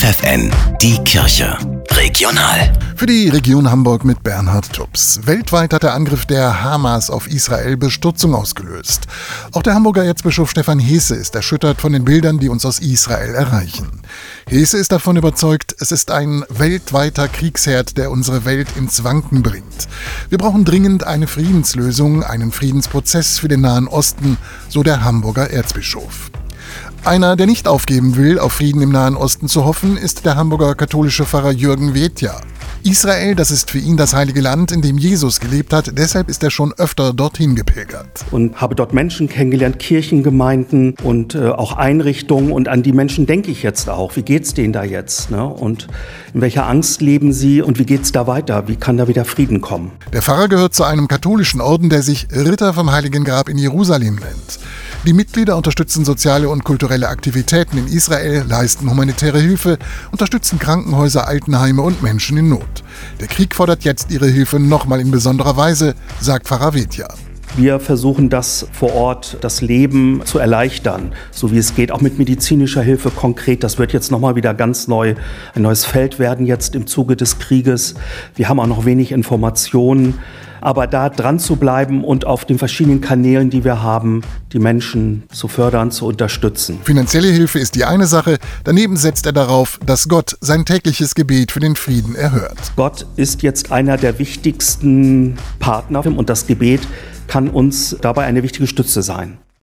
FFN, die Kirche. Regional. Für die Region Hamburg mit Bernhard Tubbs. Weltweit hat der Angriff der Hamas auf Israel Bestürzung ausgelöst. Auch der Hamburger Erzbischof Stefan Hese ist erschüttert von den Bildern, die uns aus Israel erreichen. Hese ist davon überzeugt, es ist ein weltweiter Kriegsherd, der unsere Welt ins Wanken bringt. Wir brauchen dringend eine Friedenslösung, einen Friedensprozess für den Nahen Osten, so der Hamburger Erzbischof. Einer, der nicht aufgeben will, auf Frieden im Nahen Osten zu hoffen, ist der Hamburger katholische Pfarrer Jürgen Wetja. Israel, das ist für ihn das heilige Land, in dem Jesus gelebt hat, deshalb ist er schon öfter dorthin gepilgert. Und habe dort Menschen kennengelernt, Kirchengemeinden und äh, auch Einrichtungen und an die Menschen denke ich jetzt auch. Wie geht's denen da jetzt? Ne? Und in welcher Angst leben sie und wie geht's da weiter? Wie kann da wieder Frieden kommen? Der Pfarrer gehört zu einem katholischen Orden, der sich Ritter vom Heiligen Grab in Jerusalem nennt. Die Mitglieder unterstützen soziale und kulturelle Aktivitäten in Israel, leisten humanitäre Hilfe, unterstützen Krankenhäuser, Altenheime und Menschen in Not. Der Krieg fordert jetzt ihre Hilfe nochmal in besonderer Weise, sagt Pfarrer Vetja. Wir versuchen das vor Ort, das Leben zu erleichtern, so wie es geht, auch mit medizinischer Hilfe konkret. Das wird jetzt nochmal wieder ganz neu, ein neues Feld werden jetzt im Zuge des Krieges. Wir haben auch noch wenig Informationen aber da dran zu bleiben und auf den verschiedenen Kanälen, die wir haben, die Menschen zu fördern, zu unterstützen. Finanzielle Hilfe ist die eine Sache, daneben setzt er darauf, dass Gott sein tägliches Gebet für den Frieden erhört. Gott ist jetzt einer der wichtigsten Partner und das Gebet kann uns dabei eine wichtige Stütze sein.